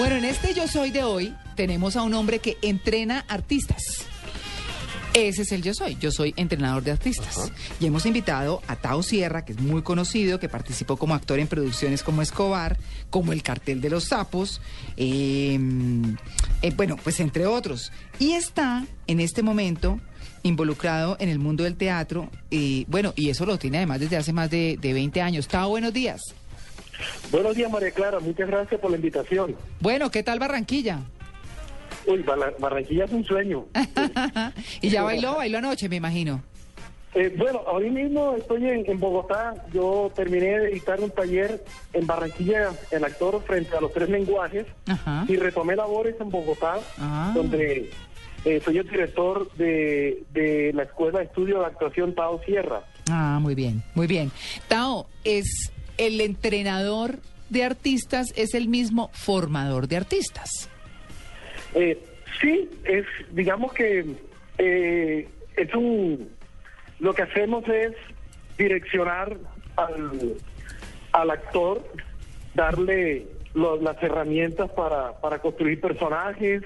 Bueno, en este Yo Soy de hoy tenemos a un hombre que entrena artistas. Ese es el Yo Soy. Yo soy entrenador de artistas. Y hemos invitado a Tao Sierra, que es muy conocido, que participó como actor en producciones como Escobar, como El Cartel de los Sapos, eh, eh, bueno, pues entre otros. Y está en este momento involucrado en el mundo del teatro. Y bueno, y eso lo tiene además desde hace más de, de 20 años. Tao, buenos días. Buenos días, María Clara. Muchas gracias por la invitación. Bueno, ¿qué tal Barranquilla? Uy, Barra- Barranquilla es un sueño. y ya bailó, bailó anoche, me imagino. Eh, bueno, ahora mismo estoy en, en Bogotá. Yo terminé de dictar un taller en Barranquilla, el actor frente a los tres lenguajes, Ajá. y retomé labores en Bogotá, Ah. donde eh, soy el director de, de la Escuela de Estudio de Actuación Tao Sierra. Ah, muy bien, muy bien. Tao, es el entrenador de artistas, es el mismo formador de artistas. Eh, sí, es, digamos que eh, es un, lo que hacemos es direccionar al, al actor, darle las herramientas para, para construir personajes,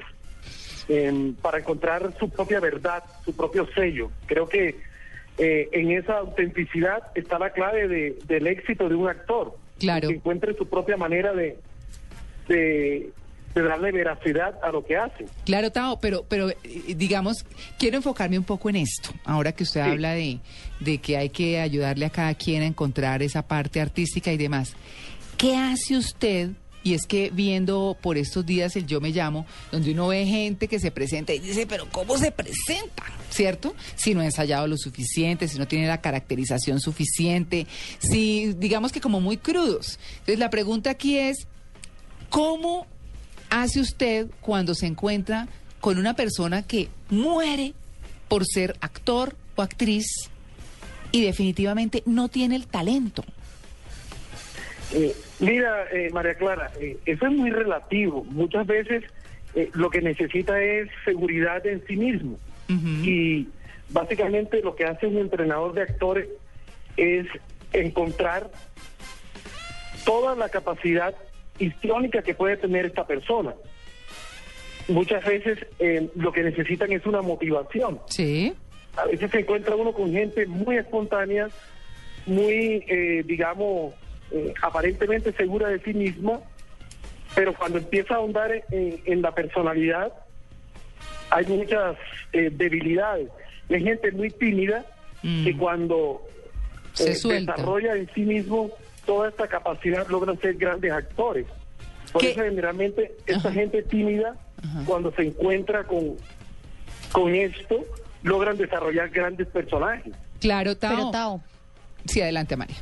em, para encontrar su propia verdad, su propio sello. Creo que eh, en esa autenticidad está la clave de- del éxito de un actor. Claro. Que encuentre su propia manera de, de, de darle veracidad a lo que hace. Claro, Tao, pero, pero eh, digamos, quiero enfocarme un poco en esto. Ahora que usted Sí. habla de, de que hay que ayudarle a cada quien a encontrar esa parte artística y demás. ¿Qué hace usted? Y es que viendo por estos días el Yo Me Llamo, donde uno ve gente que se presenta y dice, pero ¿cómo se presenta? ¿Cierto? Si no ha ensayado lo suficiente, si no tiene la caracterización suficiente, si digamos que como muy crudos. Entonces la pregunta aquí es, ¿cómo hace usted cuando se encuentra con una persona que muere por ser actor o actriz y definitivamente no tiene el talento? Eh, mira, eh, María Clara, eh, eso es muy relativo. Muchas veces eh, lo que necesita es seguridad en sí mismo. Y básicamente lo que hace un entrenador de actores es encontrar toda la capacidad histriónica que puede tener esta persona. Muchas veces eh, lo que necesitan es una motivación. Sí. A veces se encuentra uno con gente muy espontánea, muy, digamos, eh, aparentemente segura de sí misma, pero cuando empieza a ahondar en, en la personalidad, hay muchas eh, debilidades. Hay gente muy tímida Mm. que cuando Se eh, desarrolla en sí mismo toda esta capacidad logran ser grandes actores. Por ¿Qué? eso generalmente esta Ajá. gente tímida, cuando se encuentra con, con esto, logran desarrollar grandes personajes. Claro, Tao. Pero Tao, Sí, adelante, María.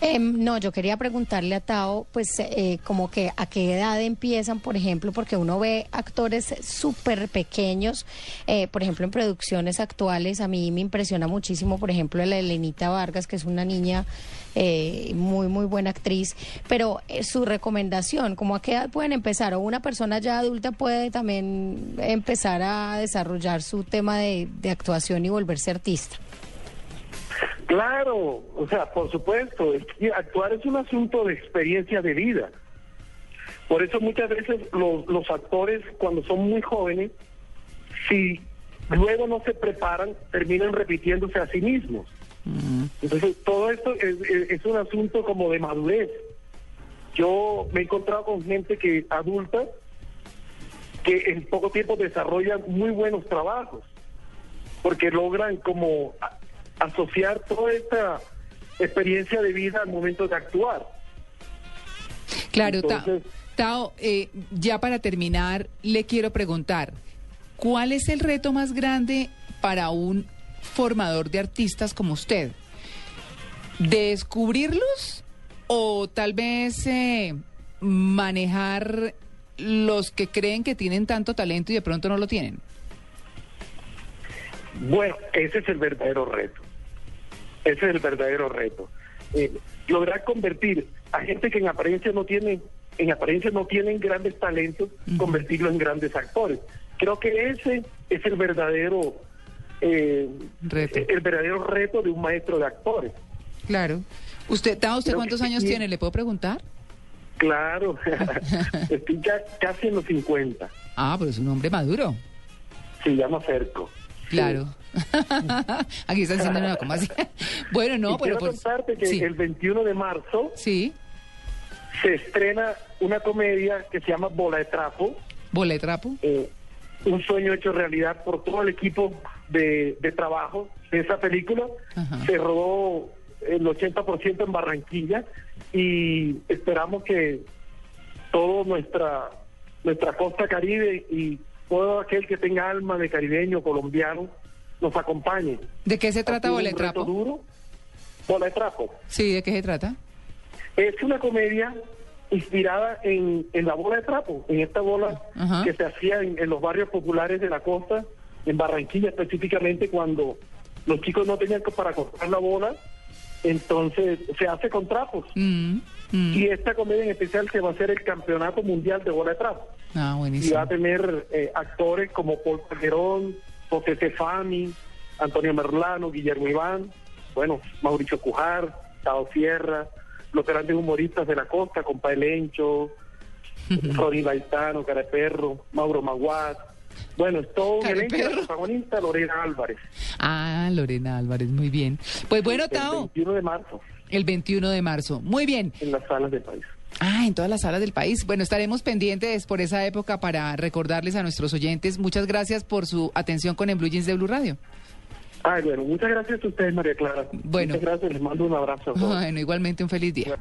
em, no, yo quería preguntarle a Tao, pues, eh, como que a qué edad empiezan, por ejemplo, porque uno ve actores súper pequeños, eh, por ejemplo, en producciones actuales, a mí me impresiona muchísimo, por ejemplo, la Elenita Vargas, que es una niña eh, muy, muy buena actriz, pero eh, su recomendación, como a qué edad pueden empezar, o una persona ya adulta puede también empezar a desarrollar su tema de, de actuación y volverse artista. Claro, o sea, por supuesto, es que actuar es un asunto de experiencia de vida. Por eso muchas veces los, los actores, cuando son muy jóvenes, si luego no se preparan, terminan repitiéndose a sí mismos. Entonces, todo esto es, es- es un asunto como de madurez. Yo me he encontrado con gente que adulta que en poco tiempo desarrollan muy buenos trabajos, porque logran como asociar toda esta experiencia de vida al momento de actuar. Claro, Entonces- Tao, eh, ya para terminar, le quiero preguntar, ¿cuál es el reto más grande para un formador de artistas como usted? ¿Descubrirlos o tal vez eh, manejar los que creen que tienen tanto talento y de pronto no lo tienen? Bueno, ese es el verdadero reto. Ese es el verdadero reto. Eh, lograr convertir a gente que en apariencia no tiene, en apariencia no tienen grandes talentos, convertirlo en grandes actores. Creo que ese es el verdadero eh, Reto. el verdadero reto de un maestro de actores. Claro. ¿Usted, Tao, usted Creo cuántos que años sí. tiene? ¿Le puedo preguntar? Claro, estoy ya casi en los 50. Ah, pero es un hombre maduro. Se llama Cerco. Claro. Aquí están diciendo, no, ¿cómo así? bueno, no, y pero quiero por... contarte que sí, el 21 de marzo sí, se estrena una comedia que se llama Bola de Trapo, bola de trapo. eh, un sueño hecho realidad por todo el equipo de, de trabajo de esa película. Ajá. Se rodó el 80% en Barranquilla y esperamos que todo nuestra nuestra costa caribe y todo aquel que tenga alma de caribeño, colombiano, nos acompañe. ¿De qué se trata sido bola de un reto trapo? duro. Bola de Trapo. Sí, ¿de qué se trata? Es una comedia inspirada en, en la bola de trapo, en esta bola que se hacía en, en los barrios populares de la costa, en Barranquilla específicamente, cuando los chicos no tenían que para cortar la bola, entonces se hace con trapos. Mm, mm. Y esta comedia en especial se va a hacer el campeonato mundial de bola de trapo. Ah, Y va a tener eh, actores como Paul Calderón, José Stefani, Antonio Merlano, Guillermo Iván, bueno, Mauricio Cujar, Tao Sierra, los grandes humoristas de la costa, Compa Elencho, Ronnie Baitano, Cara de Perro, Mauro Maguad. Bueno, es todo un de elenco, Perro. protagonista Lorena Álvarez, Ah, Lorena Álvarez, muy bien. Pues bueno, el Tao, 21 de marzo, el 21 de marzo. Muy bien. en las salas del país. Ah, en todas las salas del país. Bueno, estaremos pendientes por esa época para recordarles a nuestros oyentes. Muchas gracias por su atención con En Blue Jeans de Blue Radio. Ay, bueno, muchas gracias a ustedes, María Clara. Bueno. Muchas gracias, les mando un abrazo. Bueno, igualmente un feliz día.